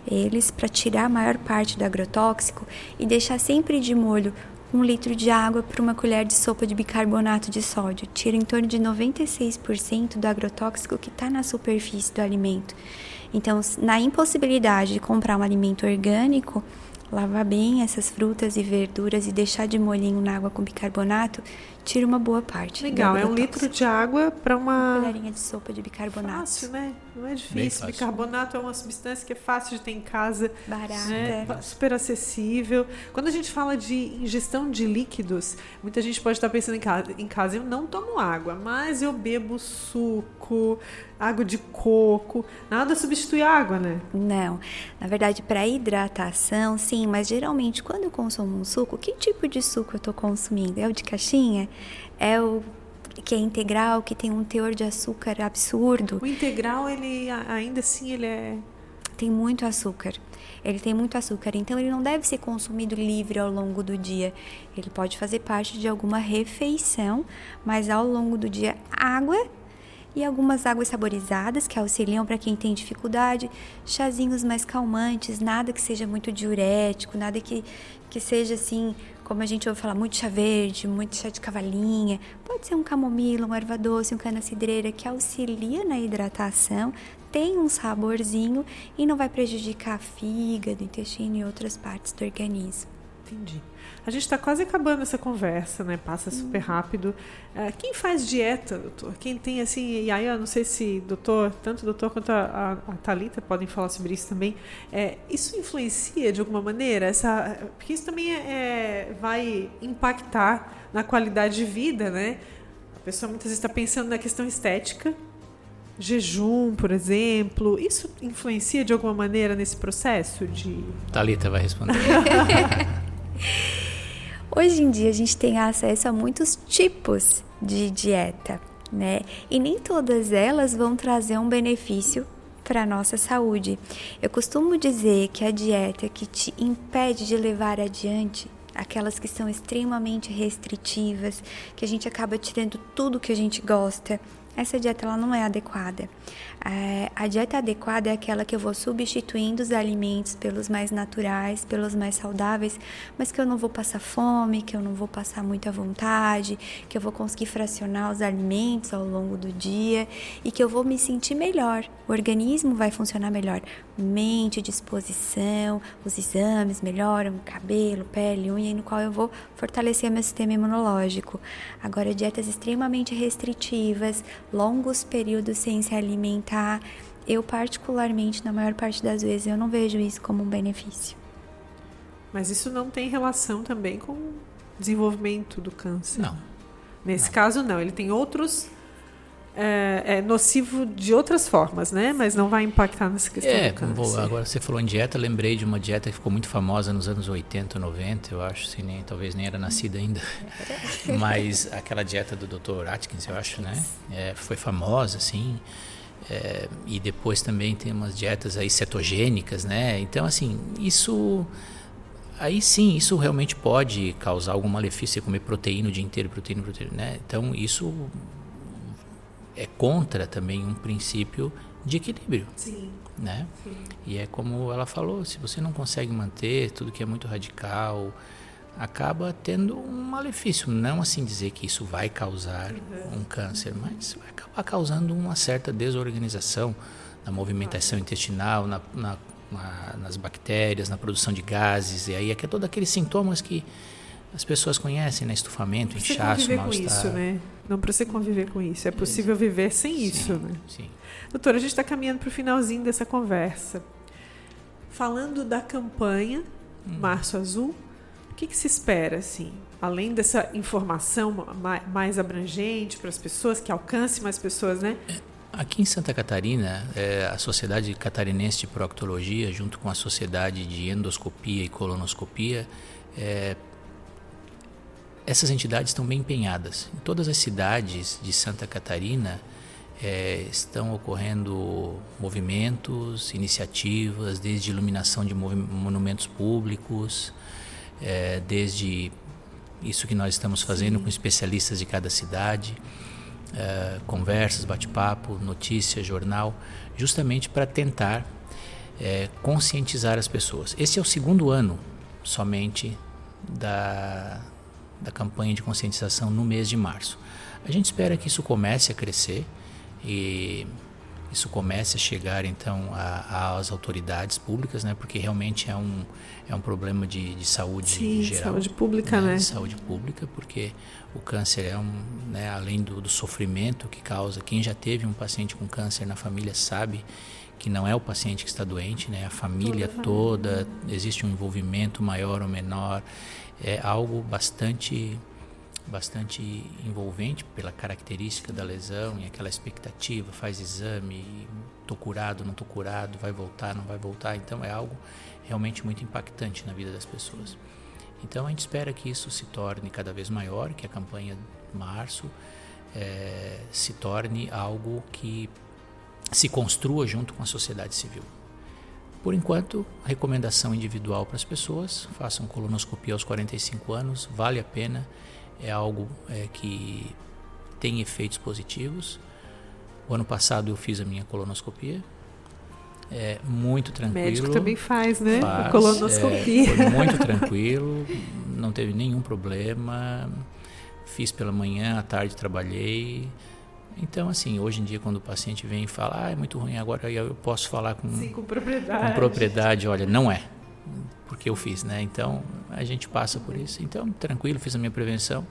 eles para tirar a maior parte do agrotóxico e deixar sempre de molho um litro de água para uma colher de sopa de bicarbonato de sódio. Tira em torno de 96% do agrotóxico que está na superfície do alimento. Então, na impossibilidade de comprar um alimento orgânico, lavar bem essas frutas e verduras e deixar de molhinho na água com bicarbonato, tira uma boa parte. Legal, é um litro de água para uma... uma colherinha de sopa de bicarbonato. Fácil, né? Não é difícil. Bicarbonato é uma substância que é fácil de ter em casa. Barata. Né? Super acessível. Quando a gente fala de ingestão de líquidos, muita gente pode estar pensando em casa, em casa eu não tomo água, mas eu bebo suco, água de coco. Nada substitui água, né? Não. Na verdade, para hidratação, sim, mas geralmente quando eu consumo um suco, que tipo de suco eu estou consumindo? É o de caixinha? É o que é integral, que tem um teor de açúcar absurdo. O integral, ele ainda assim, ele é tem muito açúcar. Ele tem muito açúcar, então ele não deve ser consumido livre ao longo do dia. Ele pode fazer parte de alguma refeição, mas ao longo do dia, água e algumas águas saborizadas que auxiliam para quem tem dificuldade, chazinhos mais calmantes, nada que seja muito diurético, nada que, que seja assim, como a gente ouve falar, muito chá verde, muito chá de cavalinha. Pode ser um camomila, um erva doce, um cana-cidreira que auxilia na hidratação, tem um saborzinho e não vai prejudicar fígado, intestino e outras partes do organismo. Entendi. A gente está quase acabando essa conversa, né? Passa super hum. rápido. Uh, quem faz dieta, doutor? Quem tem assim, e aí eu não sei se doutor, tanto o doutor quanto a, a, a Thalita podem falar sobre isso também. É, isso influencia de alguma maneira? Essa, porque isso também é, é, vai impactar na qualidade de vida, né? A pessoa muitas vezes está pensando na questão estética, jejum, por exemplo, isso influencia de alguma maneira nesse processo de. Talita vai responder. Hoje em dia a gente tem acesso a muitos tipos de dieta, né? E nem todas elas vão trazer um benefício para a nossa saúde. Eu costumo dizer que a dieta que te impede de levar adiante aquelas que são extremamente restritivas, que a gente acaba tirando tudo que a gente gosta, essa dieta ela não é adequada. É, a dieta adequada é aquela que eu vou substituindo os alimentos pelos mais naturais, pelos mais saudáveis, mas que eu não vou passar fome, que eu não vou passar muita vontade, que eu vou conseguir fracionar os alimentos ao longo do dia e que eu vou me sentir melhor. O organismo vai funcionar melhor. Mente, disposição, os exames melhoram, cabelo, pele, unha, no qual eu vou fortalecer meu sistema imunológico. Agora, dietas extremamente restritivas, longos períodos sem se alimentar, eu particularmente, na maior parte das vezes, eu não vejo isso como um benefício. Mas isso não tem relação também com o desenvolvimento do câncer? Não. Nesse não. caso, não. Ele tem outros é, é, nocivo de outras formas, né? Mas não vai impactar nessa questão é, do câncer. Vou, agora você falou em dieta, lembrei de uma dieta que ficou muito famosa nos anos 80, 90, eu acho, assim, nem, talvez nem era nascida ainda. Mas aquela dieta do Dr. Atkins, eu acho, né? É, foi famosa, assim. É, e depois também tem umas dietas aí cetogênicas, né? Então, assim, isso aí sim, isso realmente pode causar algum malefício, comer proteína o dia inteiro, proteína, proteína, né? Então, isso é contra também um princípio de equilíbrio. Sim. Né? Sim. E é como ela falou, se você não consegue manter tudo que é muito radical, acaba tendo um malefício. Não assim dizer que isso vai causar uhum. um câncer, mas vai acabar causando uma certa desorganização na movimentação intestinal, na, na, na, nas bactérias, na produção de gases, e aí é que é todos aqueles sintomas que as pessoas conhecem, né? Estufamento, inchaço, mal-estar. com isso, né? Não precisa conviver com isso. É possível viver sem sim, isso, né? Sim. Doutora, a gente está caminhando para o finalzinho dessa conversa. Falando da campanha hum. Março Azul, o que, que, se espera, assim? Além dessa informação mais abrangente para as pessoas, que alcance mais pessoas, né? É, aqui em Santa Catarina, é, a Sociedade Catarinense de Proctologia, junto com a Sociedade de Endoscopia e Colonoscopia, é, essas entidades estão bem empenhadas. Em todas as cidades de Santa Catarina é, estão ocorrendo movimentos, iniciativas, desde iluminação de monumentos públicos, é, desde isso que nós estamos fazendo Sim. com especialistas de cada cidade, é, conversas, bate-papo, notícia, jornal, justamente para tentar é, conscientizar as pessoas. Esse é o segundo ano somente da, da campanha de conscientização no mês de março. A gente espera que isso comece a crescer e isso comece a chegar então às autoridades públicas, né? Porque realmente é um é um problema de, de saúde Sim, geral, saúde pública, né? né? Saúde pública, porque o câncer é um, né? Além do, do sofrimento que causa, quem já teve um paciente com câncer na família sabe que não é o paciente que está doente, né? A família toda, existe um envolvimento maior ou menor é algo bastante bastante envolvente pela característica da lesão e aquela expectativa, faz exame, tô curado, não tô curado, vai voltar, não vai voltar, então é algo realmente muito impactante na vida das pessoas. Então a gente espera que isso se torne cada vez maior, que a campanha de março é, se torne algo que se construa junto com a sociedade civil. Por enquanto, recomendação individual para as pessoas: façam colonoscopia aos 45 anos, vale a pena, é algo é, que tem efeitos positivos. O ano passado eu fiz a minha colonoscopia, é muito tranquilo. O médico também faz, né? Faz, a colonoscopia. É, foi muito tranquilo, não teve nenhum problema. Fiz pela manhã, à tarde trabalhei. Então, assim, hoje em dia, quando o paciente vem e fala, ah, é muito ruim, agora eu posso falar com, Sim, com propriedade. Com propriedade, olha, não é, porque eu fiz, né? Então, a gente passa por isso. Então, tranquilo, fiz a minha prevenção,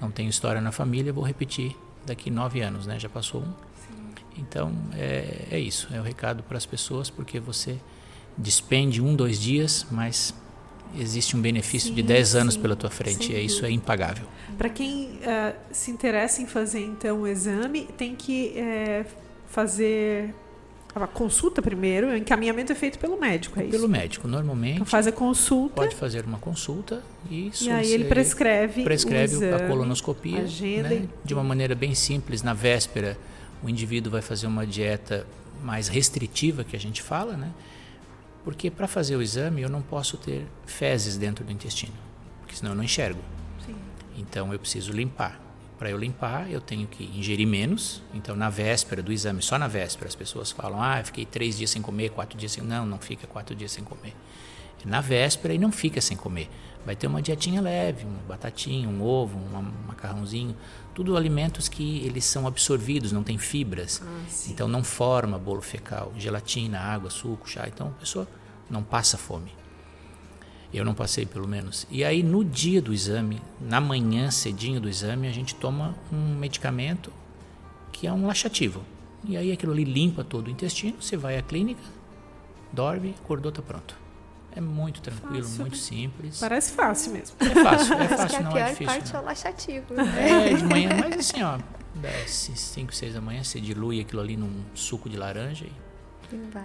não tenho história na família, vou repetir daqui nove anos, né? Já passou um. Sim. Então, é, é isso, é o recado para as pessoas, porque você despende um, dois dias, mas existe um benefício sim, de 10 anos pela tua frente. E isso é impagável. Para quem uh, se interessa em fazer então o exame, tem que uh, fazer a consulta primeiro, o encaminhamento é feito pelo médico, é isso? Pelo médico, normalmente. Então faz a consulta. Pode fazer uma consulta e E aí ele prescreve prescreve exame, a colonoscopia, agenda né? de uma maneira bem simples. Na véspera, o indivíduo vai fazer uma dieta mais restritiva que a gente fala, né? Porque para fazer o exame eu não posso ter fezes dentro do intestino, porque senão eu não enxergo. Sim. Então eu preciso limpar. Para eu limpar, eu tenho que ingerir menos. Então, na véspera do exame, só na véspera, as pessoas falam: ah, eu fiquei três dias sem comer, quatro dias sem. Não, não fica quatro dias sem comer. É na véspera e não fica sem comer. Vai ter uma dietinha leve, uma batatinha, um ovo, um macarrãozinho, tudo alimentos que eles são absorvidos, não tem fibras. Ah, então não forma bolo fecal, gelatina, água, suco, chá. Então a pessoa não passa fome. Eu não passei, pelo menos. E aí no dia do exame, na manhã cedinho do exame, a gente toma um medicamento que é um laxativo. E aí aquilo ali limpa todo o intestino, você vai à clínica, dorme, acordou, tá pronto. É muito tranquilo, fácil, muito né? simples. Parece fácil mesmo. É fácil, é fácil, a não pior é difícil. parte não. é o laxativo. É, de manhã, mas assim, ó, 5, 6 da manhã, você dilui aquilo ali num suco de laranja e vai.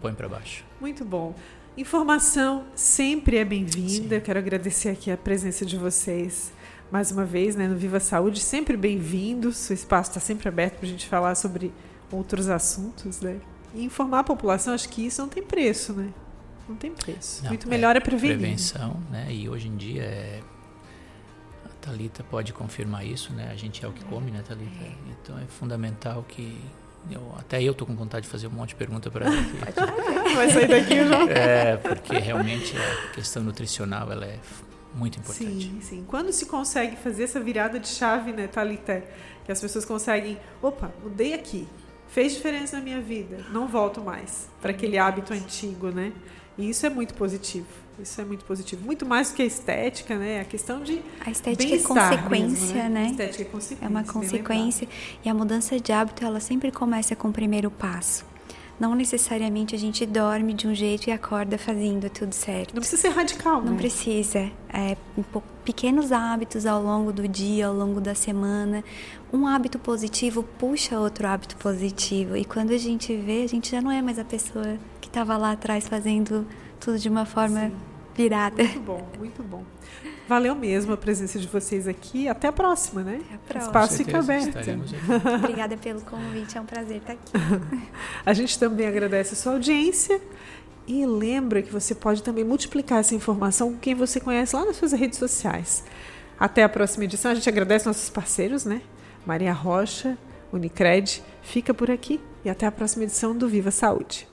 põe para baixo. Muito bom. Informação sempre é bem-vinda. Eu quero agradecer aqui a presença de vocês mais uma vez né, no Viva Saúde. Sempre bem-vindos. O espaço está sempre aberto para a gente falar sobre outros assuntos. Né? E informar a população, acho que isso não tem preço, né? Não tem preço. Não, Muito melhor é, é prevenir. Prevenção, né? E hoje em dia é a Talita pode confirmar isso, né? A gente é o que come, né, Talita? É. Então é fundamental que eu, até eu tô com vontade de fazer um monte de pergunta para ela. Aqui. Vai sair daqui já. É, porque realmente a questão nutricional ela é muito importante. Sim, sim. Quando se consegue fazer essa virada de chave, né, Thalita? Que as pessoas conseguem, opa, mudei aqui, fez diferença na minha vida, não volto mais para aquele hábito antigo, né? E isso é muito positivo. Isso é muito positivo. Muito mais do que a estética, né? A questão de. A estética é consequência, mesmo, né? A estética é consequência. É uma consequência. E a mudança de hábito, ela sempre começa com o primeiro passo. Não necessariamente a gente dorme de um jeito e acorda fazendo tudo certo. Não precisa ser radical, Não né? precisa. É, pequenos hábitos ao longo do dia, ao longo da semana. Um hábito positivo puxa outro hábito positivo. E quando a gente vê, a gente já não é mais a pessoa que estava lá atrás fazendo tudo de uma forma Sim. virada. Muito bom, muito bom. Valeu mesmo a presença de vocês aqui. Até a próxima, né? Até a próxima. O espaço fica aberto. Obrigada pelo convite, é um prazer estar aqui. a gente também agradece a sua audiência. E lembra que você pode também multiplicar essa informação com quem você conhece lá nas suas redes sociais. Até a próxima edição. A gente agradece nossos parceiros, né? Maria Rocha, Unicred. Fica por aqui e até a próxima edição do Viva Saúde.